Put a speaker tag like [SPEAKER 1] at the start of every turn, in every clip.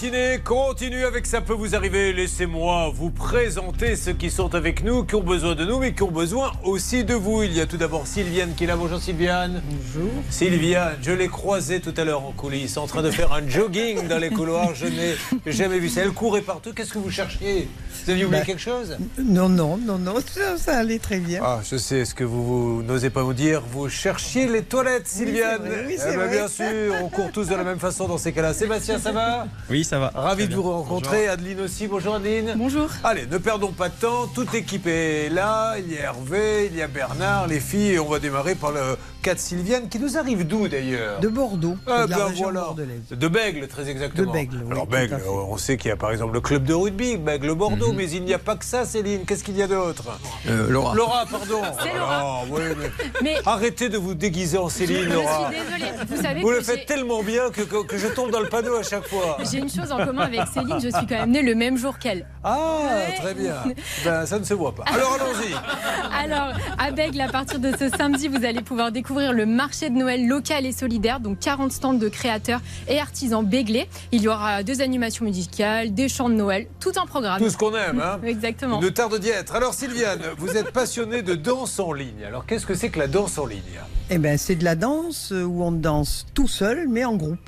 [SPEAKER 1] matinée continue avec Ça peut vous arriver. Laissez-moi vous présenter ceux qui sont avec nous, qui ont besoin de nous, mais qui ont besoin aussi de vous. Il y a tout d'abord Sylviane qui est là. Bonjour Sylviane.
[SPEAKER 2] Bonjour.
[SPEAKER 1] Sylviane, je l'ai croisée tout à l'heure en coulisses, en train de faire un jogging dans les couloirs. Je n'ai jamais vu ça. Elle courait partout. Qu'est-ce que vous cherchiez? Vous aviez oublié
[SPEAKER 2] Bah,
[SPEAKER 1] quelque chose?
[SPEAKER 2] Non, non, non, non, ça, ça allait très bien.
[SPEAKER 1] Ah, je sais ce que vous, vous n'osez pas vous dire. Vous cherchiez les toilettes, Sylviane.
[SPEAKER 2] vrai, oui,
[SPEAKER 1] Eh
[SPEAKER 2] c'est
[SPEAKER 1] ben,
[SPEAKER 2] vrai.
[SPEAKER 1] Bien sûr, on court tous de la même façon dans ces cas-là. Sébastien, ça va?
[SPEAKER 3] Oui, ça va.
[SPEAKER 1] Ravi de vous rencontrer. Adeline aussi. Bonjour Adeline.
[SPEAKER 4] Bonjour.
[SPEAKER 1] Allez, ne perdons pas de temps. Toute l'équipe est là. Il y a Hervé, il y a Bernard, les filles. Et on va démarrer par le de Sylviane qui nous arrive d'où d'ailleurs
[SPEAKER 2] De Bordeaux,
[SPEAKER 1] Ah,
[SPEAKER 2] de la
[SPEAKER 1] ben
[SPEAKER 2] région
[SPEAKER 1] voilà.
[SPEAKER 2] bordelaise.
[SPEAKER 1] De Bègle, très exactement.
[SPEAKER 2] De Bègle, oui,
[SPEAKER 1] Alors Bègle, on sait qu'il y a par exemple le club de rugby, Bègle-Bordeaux,
[SPEAKER 2] Mhm.
[SPEAKER 1] mais il n'y a pas que ça, Céline. Qu'est-ce qu'il y a d'autre?
[SPEAKER 3] Euh, Laura.
[SPEAKER 1] Laura, pardon. Oh oui, mais
[SPEAKER 4] Mais
[SPEAKER 1] Arrêtez de vous déguiser en
[SPEAKER 4] je
[SPEAKER 1] Céline,
[SPEAKER 4] suis
[SPEAKER 1] Laura.
[SPEAKER 4] désolée. Vous savez
[SPEAKER 1] Vous
[SPEAKER 4] que
[SPEAKER 1] le faites tellement bien que, que, que je tombe dans le panneau à chaque fois.
[SPEAKER 4] j'ai une chose en commun avec Céline, je suis quand même née le même jour qu'elle.
[SPEAKER 1] Ah,
[SPEAKER 4] Ouais.
[SPEAKER 1] très bien. Ben, ça ne se voit pas. Alors allons-y.
[SPEAKER 4] Alors, à Bègle, à partir de ce samedi, vous allez pouvoir découvrir le marché de Noël local et solidaire, donc 40 stands de créateurs et artisans béglés. Il y aura deux animations musicales, des chants de Noël, tout un programme.
[SPEAKER 1] Tout ce qu'on aime, hein
[SPEAKER 4] Exactement.
[SPEAKER 1] Ne tarde d'y être. Alors Sylviane, vous êtes passionnée de danse en ligne. Alors qu'est-ce que c'est que la danse en ligne?
[SPEAKER 2] Eh ben, c'est de la danse où on danse tout seul, mais en groupe.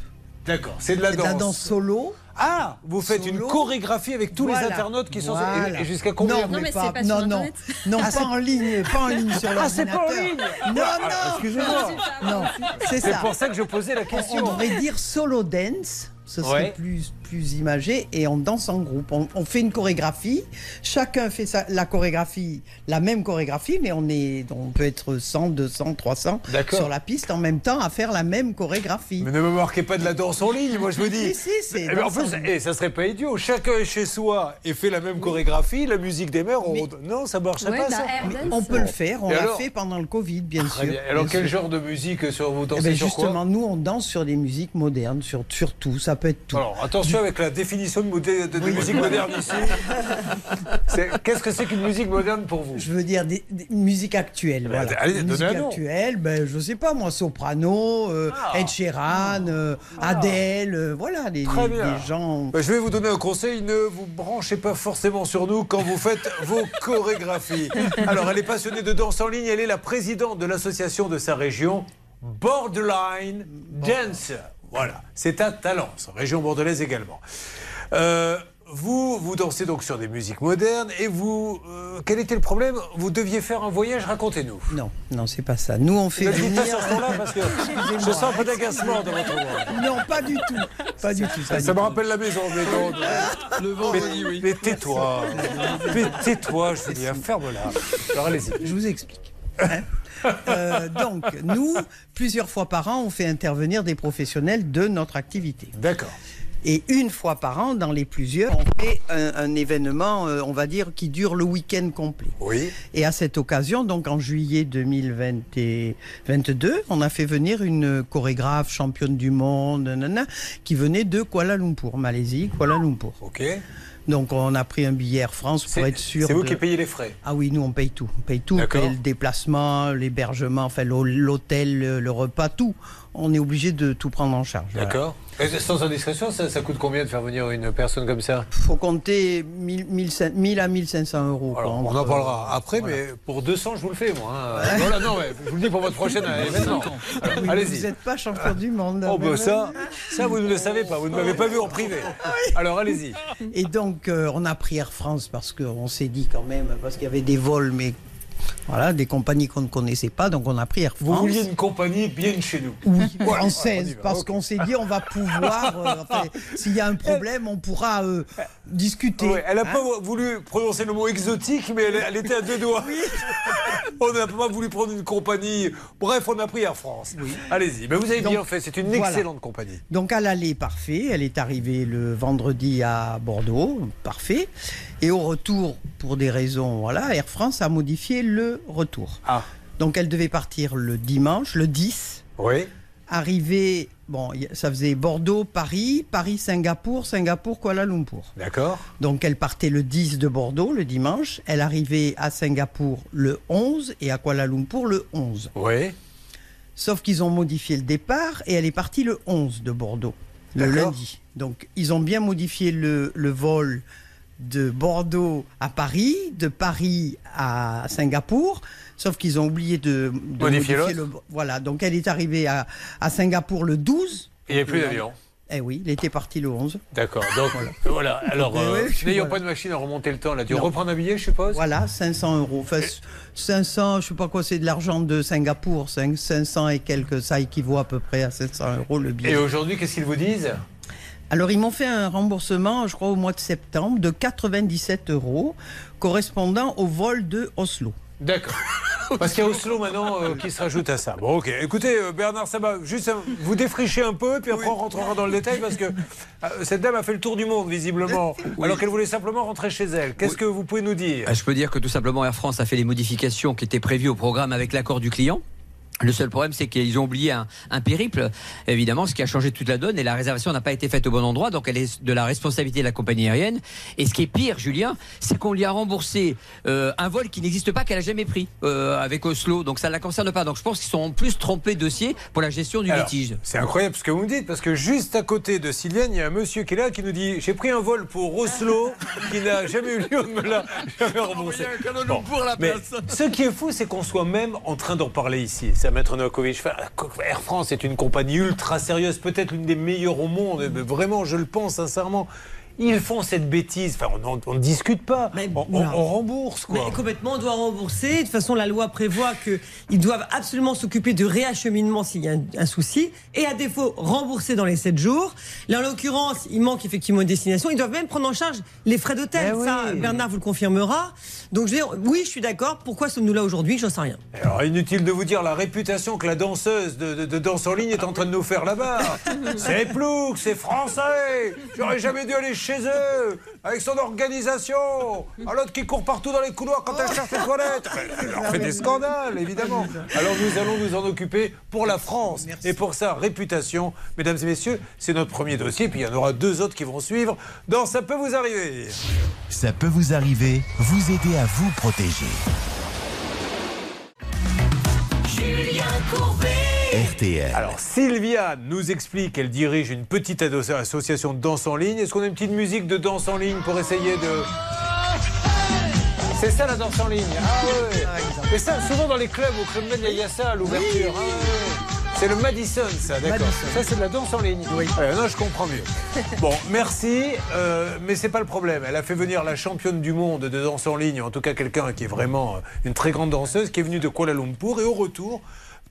[SPEAKER 1] D'accord, c'est de la
[SPEAKER 2] C'est de
[SPEAKER 1] danse.
[SPEAKER 2] la danse solo.
[SPEAKER 1] Ah, vous faites une chorégraphie avec tous les internautes qui sont
[SPEAKER 2] Voilà.
[SPEAKER 1] et- et jusqu'à combien
[SPEAKER 2] Non,
[SPEAKER 4] Non,
[SPEAKER 2] mais pas,
[SPEAKER 4] c'est pas sur
[SPEAKER 2] non, non, non,
[SPEAKER 1] Ah,
[SPEAKER 2] pas
[SPEAKER 1] c'est-
[SPEAKER 2] en ligne, pas en ligne sur
[SPEAKER 1] Ah, c'est pas en
[SPEAKER 2] l'ordinateur.
[SPEAKER 1] ligne
[SPEAKER 2] Non,
[SPEAKER 1] Ah,
[SPEAKER 2] non,
[SPEAKER 1] Excusez-moi.
[SPEAKER 2] non, c'est
[SPEAKER 1] C'est
[SPEAKER 2] ça.
[SPEAKER 1] pour ça que je posais la
[SPEAKER 2] On
[SPEAKER 1] question.
[SPEAKER 2] devrait dire solo dance, ce serait
[SPEAKER 1] Ouais.
[SPEAKER 2] plus, plus imagé, et on danse en groupe. On, on fait une chorégraphie, chacun fait sa, la chorégraphie, la même chorégraphie, mais on, est, on peut être 100, 200, 300
[SPEAKER 1] D'accord.
[SPEAKER 2] sur la piste en même temps à faire la même chorégraphie.
[SPEAKER 1] Mais ne me marquez pas de la danse en ligne, moi je vous dis.
[SPEAKER 2] Si, si, c'est
[SPEAKER 1] Eh ben, en
[SPEAKER 2] danse en
[SPEAKER 1] plus,
[SPEAKER 2] ligne.
[SPEAKER 1] eh, ça serait pas idiot. Chacun est chez soi et fait la même chorégraphie, la musique des mères. on-
[SPEAKER 2] Mais-
[SPEAKER 1] Non, ça marcherait
[SPEAKER 4] Ouais,
[SPEAKER 1] pas
[SPEAKER 4] bah,
[SPEAKER 1] ça.
[SPEAKER 2] On peut le faire, on
[SPEAKER 1] Et
[SPEAKER 2] l'a
[SPEAKER 1] alors
[SPEAKER 2] fait pendant le Covid, bien sûr.
[SPEAKER 1] bien. Alors
[SPEAKER 2] bien
[SPEAKER 1] quel
[SPEAKER 2] sûr.
[SPEAKER 1] genre de musique sur vous
[SPEAKER 2] Eh
[SPEAKER 1] dansez
[SPEAKER 2] ben,
[SPEAKER 1] sur quoi?
[SPEAKER 2] justement, nous, on danse sur des musiques modernes, sur, sur tout, ça peut être tout.
[SPEAKER 1] Alors attention avec la définition de, modé- de- de
[SPEAKER 2] Oui.
[SPEAKER 1] musique moderne ici. Qu'est-ce que c'est qu'une musique moderne pour vous?
[SPEAKER 2] Je veux dire des, voilà.
[SPEAKER 1] allez, donnez
[SPEAKER 2] musiques
[SPEAKER 1] un nom.
[SPEAKER 2] actuelles, ben, je sais pas moi, soprano, euh,
[SPEAKER 1] Ah.
[SPEAKER 2] Ed Sheeran, euh, Adele, euh, voilà, des,
[SPEAKER 1] Très
[SPEAKER 2] des-
[SPEAKER 1] bien.
[SPEAKER 2] des gens.
[SPEAKER 1] Bah, Je vais vous donner un conseil, ne vous branchez pas forcément sur nous quand vous faites vos chorégraphies. Alors, elle est passionnée de danse en ligne, elle est la présidente de l'association de sa région, Borderline Dance. Voilà, c'est à Talence, région bordelaise également. Euh, vous, vous dansez donc sur des musiques modernes et vous, euh, quel était le problème? Vous deviez faire un voyage, racontez-nous.
[SPEAKER 2] Non, non, c'est pas ça. Nous, on fait
[SPEAKER 1] Ne dites pas
[SPEAKER 2] venir.
[SPEAKER 1] ce parce que je sens un peu d'agacement dans votre voix.
[SPEAKER 2] Non, pas du tout. Pas du tout. pas
[SPEAKER 1] Ça
[SPEAKER 2] du
[SPEAKER 1] me
[SPEAKER 2] tout.
[SPEAKER 1] rappelle la maison, mais non.
[SPEAKER 3] Le vendredi, oui.
[SPEAKER 1] Mais tais-toi. Mais tais-toi, dis, ferme-la. Alors allez-y.
[SPEAKER 2] Je vous explique. Hein. Euh, donc, nous, plusieurs fois par an, on fait intervenir des professionnels de notre activité.
[SPEAKER 1] D'accord.
[SPEAKER 2] Et une fois par an, dans les plusieurs, on fait un, un événement, euh, on va dire, qui dure le week-end complet.
[SPEAKER 1] Oui.
[SPEAKER 2] Et à cette occasion, donc en juillet 2022, on a fait venir une chorégraphe championne du monde, nanana, qui venait de Kuala Lumpur, Malaisie, Kuala Lumpur.
[SPEAKER 1] Ok.
[SPEAKER 2] Donc on a pris un billet Air France pour être sûr.
[SPEAKER 1] c'est vous
[SPEAKER 2] de-
[SPEAKER 1] qui payez les frais.
[SPEAKER 2] Ah oui, nous on paye tout. On paye tout. On
[SPEAKER 1] D'accord.
[SPEAKER 2] paye le déplacement, l'hébergement, enfin l'hô- l'hôtel, le repas, tout. On est obligé de tout prendre en charge. voilà.
[SPEAKER 1] D'accord. Et Sans indiscrétion, ça, ça coûte combien de faire venir une personne comme ça?
[SPEAKER 2] Faut compter 1000, 1000, 1000 à 1500 euros.
[SPEAKER 1] Alors, on en parlera après,
[SPEAKER 2] voilà.
[SPEAKER 1] mais pour 200, je vous le fais, moi. hein. Voilà, non, mais je vous le dis pour votre prochain événement.
[SPEAKER 2] Oui, Vous
[SPEAKER 1] Allez-y.
[SPEAKER 2] n'êtes pas champion du monde.
[SPEAKER 1] Oh, bah ça, ça, vous ne le savez pas. Vous ne m'avez pas vu en privé. Alors, allez-y.
[SPEAKER 2] Et donc, euh, on a pris Air France parce qu'on s'est dit quand même, parce qu'il y avait des vols, mais voilà, des compagnies qu'on ne connaissait pas, donc on a pris Air
[SPEAKER 1] Vous
[SPEAKER 2] France.
[SPEAKER 1] vouliez une compagnie bien chez nous.
[SPEAKER 2] Oui, française, parce qu'on s'est dit on va pouvoir, euh, enfin, s'il y a un problème, on pourra euh, discuter.
[SPEAKER 1] Ouais, elle n'a
[SPEAKER 2] Hein
[SPEAKER 1] pas voulu prononcer le mot exotique, mais elle, elle était à deux doigts. on n'a pas voulu prendre une compagnie. Bref, on a pris Air France. Allez-y. Mais vous avez
[SPEAKER 2] Donc,
[SPEAKER 1] bien fait. C'est une
[SPEAKER 2] voilà.
[SPEAKER 1] excellente compagnie.
[SPEAKER 2] Donc à l'aller, parfait. Elle est arrivée le vendredi à Bordeaux, parfait. Et au retour, pour des raisons, voilà, Air France a modifié le retour.
[SPEAKER 1] Ah.
[SPEAKER 2] Donc elle devait partir le dimanche, le 10,
[SPEAKER 1] Oui.
[SPEAKER 2] arriver, bon, ça faisait Bordeaux, Paris, Paris, Singapour, Singapour, Kuala Lumpur.
[SPEAKER 1] D'accord.
[SPEAKER 2] Donc elle partait le 10 de Bordeaux, le dimanche. Elle arrivait à Singapour le 11 et à Kuala Lumpur le 11.
[SPEAKER 1] Oui.
[SPEAKER 2] Sauf qu'ils ont modifié le départ et elle est partie le 11 de Bordeaux. le lundi. Donc, ils ont bien modifié le, le vol de Bordeaux à Paris, de Paris à Singapour, sauf qu'ils ont oublié de, de
[SPEAKER 1] Modifier
[SPEAKER 2] le. Voilà, donc elle est arrivée à, à Singapour le 12.
[SPEAKER 1] Il n'y a plus d'avion.
[SPEAKER 2] Eh oui, il était parti le 11.
[SPEAKER 1] D'accord. Donc voilà. Alors,
[SPEAKER 2] Mais
[SPEAKER 1] euh,
[SPEAKER 2] oui,
[SPEAKER 1] n'ayant
[SPEAKER 2] voilà.
[SPEAKER 1] pas de machine à remonter le temps, là, tu reprends un billet, je suppose?
[SPEAKER 2] Voilà, 500 euros. Enfin, 500, je sais pas quoi, c'est de l'argent de Singapour. cinq- 500 et quelques, ça équivaut à peu près à 700 euros le billet.
[SPEAKER 1] Et aujourd'hui, qu'est-ce qu'ils vous disent?
[SPEAKER 2] Alors, ils m'ont fait un remboursement, je crois, au mois de septembre, de 97 euros, correspondant au vol de Oslo.
[SPEAKER 1] D'accord. Parce qu'il y a Oslo maintenant euh, qui se rajoute à ça. Bon, ok. Écoutez, euh, Bernard Sabat, juste euh, vous défrichez un peu, puis après on rentrera dans le détail parce que euh, cette dame a fait le tour du monde, visiblement, alors qu'elle voulait simplement rentrer chez elle. Qu'est-ce que vous pouvez nous dire?
[SPEAKER 3] Ah, Je peux dire que tout simplement Air France a fait les modifications qui étaient prévues au programme avec l'accord du client. Le seul problème, c'est qu'ils ont oublié un, un périple, évidemment, ce qui a changé toute la donne, et la réservation n'a pas été faite au bon endroit, donc elle est de la responsabilité de la compagnie aérienne. Et ce qui est pire, Julien, c'est qu'on lui a remboursé euh, un vol qui n'existe pas, qu'elle a jamais pris euh, avec Oslo, donc ça ne la concerne pas. Donc je pense qu'ils sont en plus trompés de dossier pour la gestion du
[SPEAKER 1] Alors,
[SPEAKER 3] litige.
[SPEAKER 1] C'est incroyable ce que vous me dites, parce que juste à côté de Sylviane, il y a un monsieur qui est là qui nous dit J'ai pris un vol pour Oslo qui n'a jamais eu lieu de me l'a jamais remboursé. Bon. Mais ce qui est fou, c'est qu'on soit même en train d'en parler ici. Maître Novakovic. Air France est une compagnie ultra sérieuse, peut-être l'une des meilleures au monde. mais Vraiment, je le pense sincèrement. Ils font cette bêtise. Enfin, on ne discute pas.
[SPEAKER 5] Mais
[SPEAKER 1] on, on-
[SPEAKER 5] non.
[SPEAKER 1] on rembourse, quoi.
[SPEAKER 5] Mais complètement, on doit rembourser. De toute façon, la loi prévoit qu'ils doivent absolument s'occuper de réacheminement s'il y a un, un souci. Et à défaut, rembourser dans les 7 jours. Là, en l'occurrence, il manque effectivement une destination. Ils doivent même prendre en charge les frais d'hôtel.
[SPEAKER 1] Eh
[SPEAKER 5] Ça,
[SPEAKER 1] oui.
[SPEAKER 5] Bernard vous le confirmera. Donc, je dire, oui, je suis d'accord. Pourquoi sommes-nous là aujourd'hui? J'en sais rien.
[SPEAKER 1] Alors, inutile de vous dire la réputation que la danseuse de, de- de danse en ligne est en train de nous faire là-bas. C'est plouc, c'est français. J'aurais jamais dû aller chez eux. Avec son organisation. À l'autre qui court partout dans les couloirs quand elle cherche les toilettes. Elle leur fait des scandales, évidemment. Alors, nous allons nous en occuper pour la France. Et pour sa réputation. Mesdames et messieurs, c'est notre premier dossier. Puis il y en aura deux autres qui vont suivre. Dans Ça peut vous arriver.
[SPEAKER 6] Ça peut vous arriver, vous aider à vous protéger. RTL.
[SPEAKER 1] Alors, Sylvia nous explique qu'elle dirige une petite association de danse en ligne. Est-ce qu'on a une petite musique de danse en ligne pour essayer de. C'est ça la danse en ligne Ah ouais Mais ça, souvent dans les clubs, au Club Med, il y a ça à l'ouverture. Ah ouais. C'est le Madison, ça, d'accord. Ça, c'est de la danse en ligne. Oui. non, je comprends mieux. Bon, merci, euh, mais c'est pas le problème. Elle a fait venir la championne du monde de danse en ligne, en tout cas quelqu'un qui est vraiment euh, une très grande danseuse, qui est venue de Kuala Lumpur, et au retour,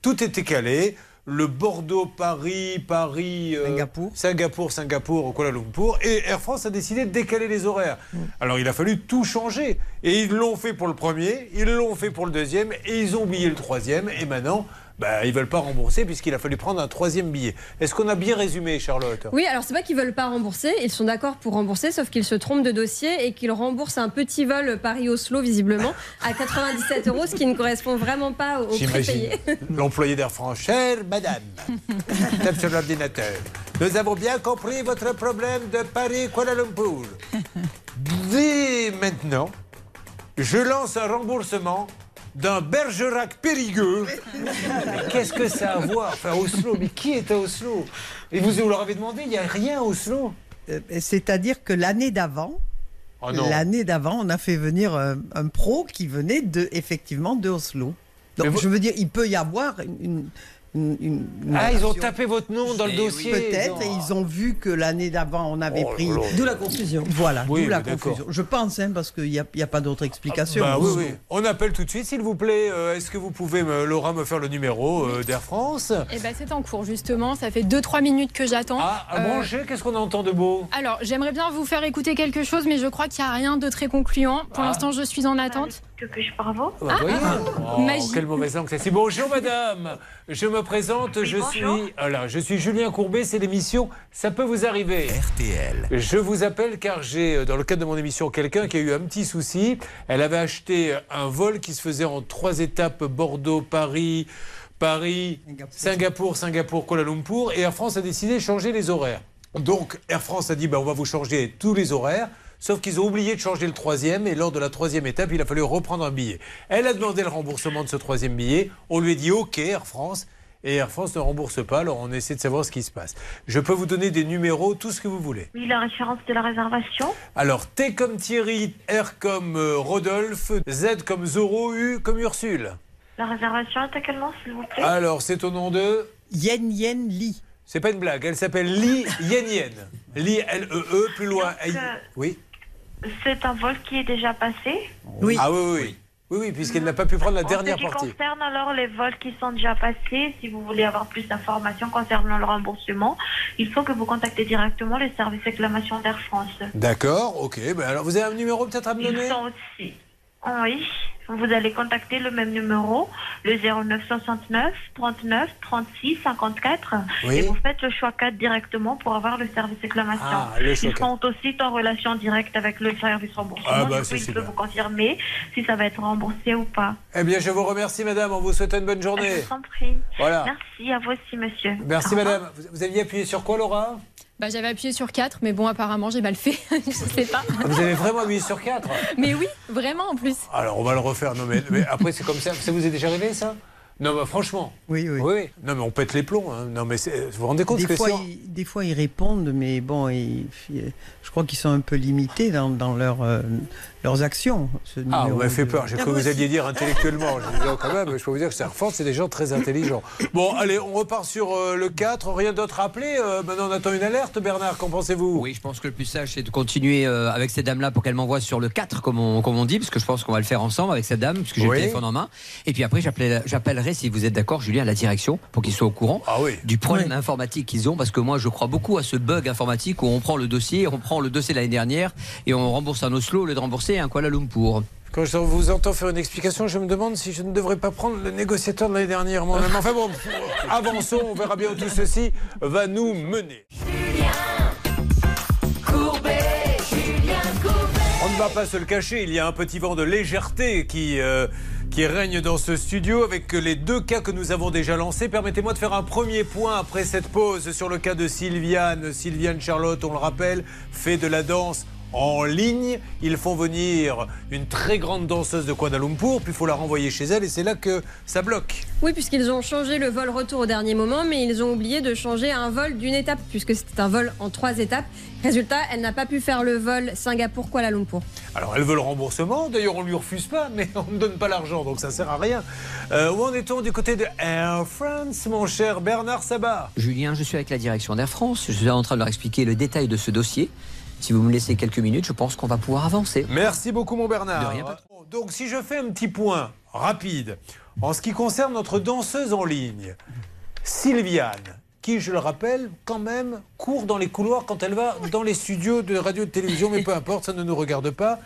[SPEAKER 1] tout était calé. Le Bordeaux, Paris, Paris, euh,
[SPEAKER 2] Singapour.
[SPEAKER 1] Singapour, Singapour, Kuala Lumpur. Et Air France a décidé de décaler les horaires. Alors il a fallu tout changer. Et ils l'ont fait pour le premier, ils l'ont fait pour le deuxième, et ils ont oublié le troisième. Et maintenant, bah, ils ne veulent pas rembourser puisqu'il a fallu prendre un troisième billet. Est-ce qu'on a bien résumé, Charlotte?
[SPEAKER 7] Oui, alors c'est pas qu'ils veulent pas rembourser, ils sont d'accord pour rembourser, sauf qu'ils se trompent de dossier et qu'ils remboursent un petit vol Paris-Oslo, visiblement, à 97 euros, ce qui ne correspond vraiment pas au prix payé.
[SPEAKER 1] l'employé d'Air France. Chère madame, tape sur l'ordinateur. Nous avons bien compris votre problème de Paris-Kuala Lumpur. Dès maintenant, je lance un remboursement d'un Bergerac Périgueux. Qu'est-ce que ça a à voir Enfin, Oslo, mais qui est à Oslo? Et vous, vous leur avez demandé, il n'y a rien à Oslo
[SPEAKER 2] Euh, C'est-à-dire que l'année d'avant,
[SPEAKER 1] Oh non.
[SPEAKER 2] l'année d'avant, on a fait venir un, un pro qui venait de, effectivement de Oslo. Donc,
[SPEAKER 1] vous-
[SPEAKER 2] je veux dire, il peut y avoir une. une- une- une
[SPEAKER 1] Ah, ils ont tapé votre nom dans le dossier.
[SPEAKER 2] Peut-être, et ils ont vu que l'année d'avant, on avait
[SPEAKER 1] Oh
[SPEAKER 2] pris.
[SPEAKER 5] D'où la confusion.
[SPEAKER 2] Voilà,
[SPEAKER 1] Oui,
[SPEAKER 2] d'où la confusion. Je pense, hein, parce qu'il n'y a, il y a pas d'autre explication.
[SPEAKER 1] Bah oui, oui. On appelle tout de suite, s'il vous plaît. Euh, Est-ce que vous pouvez, me- Laura, me faire le numéro euh, d'Air France?
[SPEAKER 4] Eh ben, c'est en cours, justement. Ça fait 2-3 minutes que j'attends.
[SPEAKER 1] Ah, à
[SPEAKER 4] Euh,
[SPEAKER 1] brancher, qu'est-ce qu'on entend de beau?
[SPEAKER 4] Alors, j'aimerais bien vous faire écouter quelque chose, mais je crois qu'il n'y a rien de très concluant. Pour
[SPEAKER 1] Ah.
[SPEAKER 4] l'instant, je suis en attente.
[SPEAKER 8] Que puis-je pour vous?
[SPEAKER 1] Bah, voyez. Oh,
[SPEAKER 4] magie.
[SPEAKER 1] quelle mauvaise langue c'est. Bonjour madame, je me présente, je
[SPEAKER 8] bonjour.
[SPEAKER 1] suis voilà, je suis Julien Courbet, c'est l'émission Ça peut vous arriver.
[SPEAKER 6] RTL.
[SPEAKER 1] Je vous appelle car j'ai, euh, dans le cadre de mon émission, quelqu'un qui a eu un petit souci. Elle avait acheté un vol qui se faisait en trois étapes Bordeaux, Paris, Paris, Singapour, Singapour, Kuala Lumpur. Et Air France a décidé de changer les horaires. Donc Air France a dit ben, on va vous changer tous les horaires. Sauf qu'ils ont oublié de changer le troisième et lors de la troisième étape, il a fallu reprendre un billet. Elle a demandé le remboursement de ce troisième billet. On lui a dit OK, Air France. Et Air France ne rembourse pas. Alors on essaie de savoir ce qui se passe. Je peux vous donner des numéros, tout ce que vous voulez.
[SPEAKER 8] Oui, la référence de la réservation.
[SPEAKER 1] Alors T comme Thierry, R comme euh, Rodolphe, Z comme Zoro, U comme Ursule.
[SPEAKER 8] La réservation est à quel nom, s'il vous plaît?
[SPEAKER 1] Alors c'est au nom de...
[SPEAKER 2] Yen Yen Li.
[SPEAKER 1] C'est pas une blague, elle s'appelle Li Yen Yen. Li L-E-E, plus loin.
[SPEAKER 8] Donc, euh,
[SPEAKER 1] Oui.
[SPEAKER 8] C'est un vol qui est déjà passé?
[SPEAKER 2] Oui.
[SPEAKER 1] Ah oui, oui, oui. Oui, oui, puisqu'elle n'a pas pu prendre la
[SPEAKER 8] En
[SPEAKER 1] dernière
[SPEAKER 8] ce qui
[SPEAKER 1] partie.
[SPEAKER 8] concerne alors les vols qui sont déjà passés, si vous voulez avoir plus d'informations concernant le remboursement, il faut que vous contactez directement les services réclamation d'Air France.
[SPEAKER 1] D'accord, ok. Ben alors vous avez un numéro peut-être à me
[SPEAKER 8] Ils
[SPEAKER 1] donner?
[SPEAKER 8] sont aussi. Oui, vous allez contacter le même numéro, le 09 69 39 36 54,
[SPEAKER 1] Oui.
[SPEAKER 8] et vous faites le choix 4 directement pour avoir le service réclamation.
[SPEAKER 1] Ah, le
[SPEAKER 8] Ils
[SPEAKER 1] 4.
[SPEAKER 8] sont aussi en relation directe avec le service remboursement.
[SPEAKER 1] Ah, bah,
[SPEAKER 8] du coup,
[SPEAKER 1] c'est
[SPEAKER 8] il peut
[SPEAKER 1] super.
[SPEAKER 8] vous confirmer si ça va être remboursé ou pas.
[SPEAKER 1] Eh bien, je vous remercie, madame. On vous souhaite une bonne
[SPEAKER 8] Je
[SPEAKER 1] journée.
[SPEAKER 8] vous en prie.
[SPEAKER 1] Voilà.
[SPEAKER 8] Merci à vous aussi, monsieur.
[SPEAKER 1] Merci, madame. Vous- Vous aviez appuyé sur quoi, Laura?
[SPEAKER 4] Bah, J'avais appuyé sur 4, mais bon, apparemment, j'ai mal fait. je sais pas.
[SPEAKER 1] Ah, Vous avez vraiment appuyé sur 4
[SPEAKER 4] Mais oui, vraiment en plus.
[SPEAKER 1] Alors, on va le refaire. Non, mais, mais après, c'est comme ça. Ça vous est déjà arrivé, ça? Non, mais franchement.
[SPEAKER 2] Oui, oui.
[SPEAKER 1] Oui. Non, mais on pète les plombs. hein. Non, mais c'est- vous vous rendez compte
[SPEAKER 2] Des
[SPEAKER 1] que
[SPEAKER 2] fois,
[SPEAKER 1] c'est.
[SPEAKER 2] ils, des fois, ils répondent, mais bon, ils- je crois qu'ils sont un peu limités dans, dans leur, euh, leurs actions. ce
[SPEAKER 1] Ah, vous m'avez fait
[SPEAKER 2] de-
[SPEAKER 1] peur. J'ai cru que vous alliez dire intellectuellement. Je dis, oh, quand même, je peux vous dire que c'est France, c'est des gens très intelligents. Bon, allez, on repart sur euh, le 4. Rien d'autre à appeler. Euh, maintenant, on attend une alerte, Bernard. Qu'en pensez-vous?
[SPEAKER 3] Oui, je pense que le plus sage, c'est de continuer euh, avec ces dames-là pour qu'elles m'envoient sur le 4, comme on, comme on dit, parce que je pense qu'on va le faire ensemble avec cette dame, puisque j'ai
[SPEAKER 1] Oui.
[SPEAKER 3] le téléphone en main. Et puis après, j'appellerai, si vous êtes d'accord, Julien, à la direction, pour qu'ils soient au courant
[SPEAKER 1] Ah oui.
[SPEAKER 3] du problème informatique qu'ils ont, parce que moi, je crois beaucoup à ce bug informatique où on prend le dossier, on prend le dossier de l'année dernière, et on rembourse un Oslo au lieu de rembourser un Kuala Lumpur.
[SPEAKER 1] Quand je vous entends faire une explication, je me demande si je ne devrais pas prendre le négociateur de l'année dernière moi-même. Enfin bon, avançons, on verra bien où tout ceci va nous mener. On ne va pas se le cacher, il y a un petit vent de légèreté qui, euh, qui règne dans ce studio avec les deux cas que nous avons déjà lancés. Permettez-moi de faire un premier point après cette pause sur le cas de Sylviane. Sylviane Charlotte, on le rappelle, fait de la danse en ligne. Ils font venir une très grande danseuse de Kuala Lumpur, puis il faut la renvoyer chez elle et c'est là que ça bloque.
[SPEAKER 7] Oui, puisqu'ils ont changé le vol retour au dernier moment, mais ils ont oublié de changer un vol d'une étape, puisque c'était un vol en trois étapes. Résultat, elle n'a pas pu faire le vol Singapour-Kuala Lumpur.
[SPEAKER 1] Alors elle veut le remboursement, d'ailleurs on lui refuse pas, mais on ne donne pas l'argent, donc ça sert à rien. Euh, où en est-on du côté de Air France, mon cher Bernard Sabat?
[SPEAKER 3] Julien, je suis avec la direction d'Air France, je suis en train de leur expliquer le détail de ce dossier. Si vous me laissez quelques minutes, je pense qu'on va pouvoir avancer.
[SPEAKER 1] Merci beaucoup mon Bernard.
[SPEAKER 3] De rien.
[SPEAKER 1] Donc si je fais un petit point rapide en ce qui concerne notre danseuse en ligne, Sylviane, qui je le rappelle quand même court dans les couloirs quand elle va dans les studios de radio et de télévision, mais peu importe, ça ne nous regarde pas.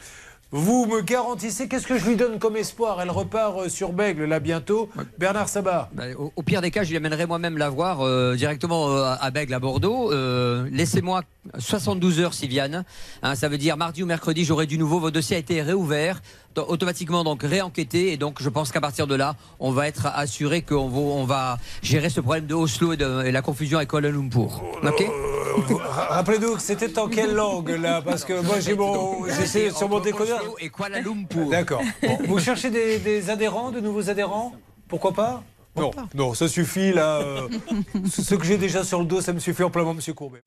[SPEAKER 1] Vous me garantissez, qu'est-ce que je lui donne comme espoir? Elle repart euh, sur Bègle là bientôt. Bernard Sabat.
[SPEAKER 3] Bah, au, au pire des cas, je lui amènerai moi-même la voir euh, directement euh, à Bègle, à Bordeaux. Euh, Laissez-moi 72 heures, Sylviane. Hein, ça veut dire mardi ou mercredi, j'aurai du nouveau. Votre dossier a été réouvert, automatiquement donc réenquêté. Et donc, je pense qu'à partir de là, on va être assuré qu'on va, on va gérer ce problème de Oslo et, de, et la confusion avec Kuala Lumpur. Ok?
[SPEAKER 1] vous- ra- Rappelez-nous que c'était en quelle langue là Parce que moi j'ai mon, j'essaie sur mon décodeur.
[SPEAKER 3] Et Kuala Lumpur.
[SPEAKER 1] D'accord. Bon, vous cherchez des, des adhérents, de nouveaux adhérents Pourquoi pas Non, non, ça suffit là. euh, ce ce que j'ai déjà sur le dos, ça me suffit amplement, Monsieur Courbet.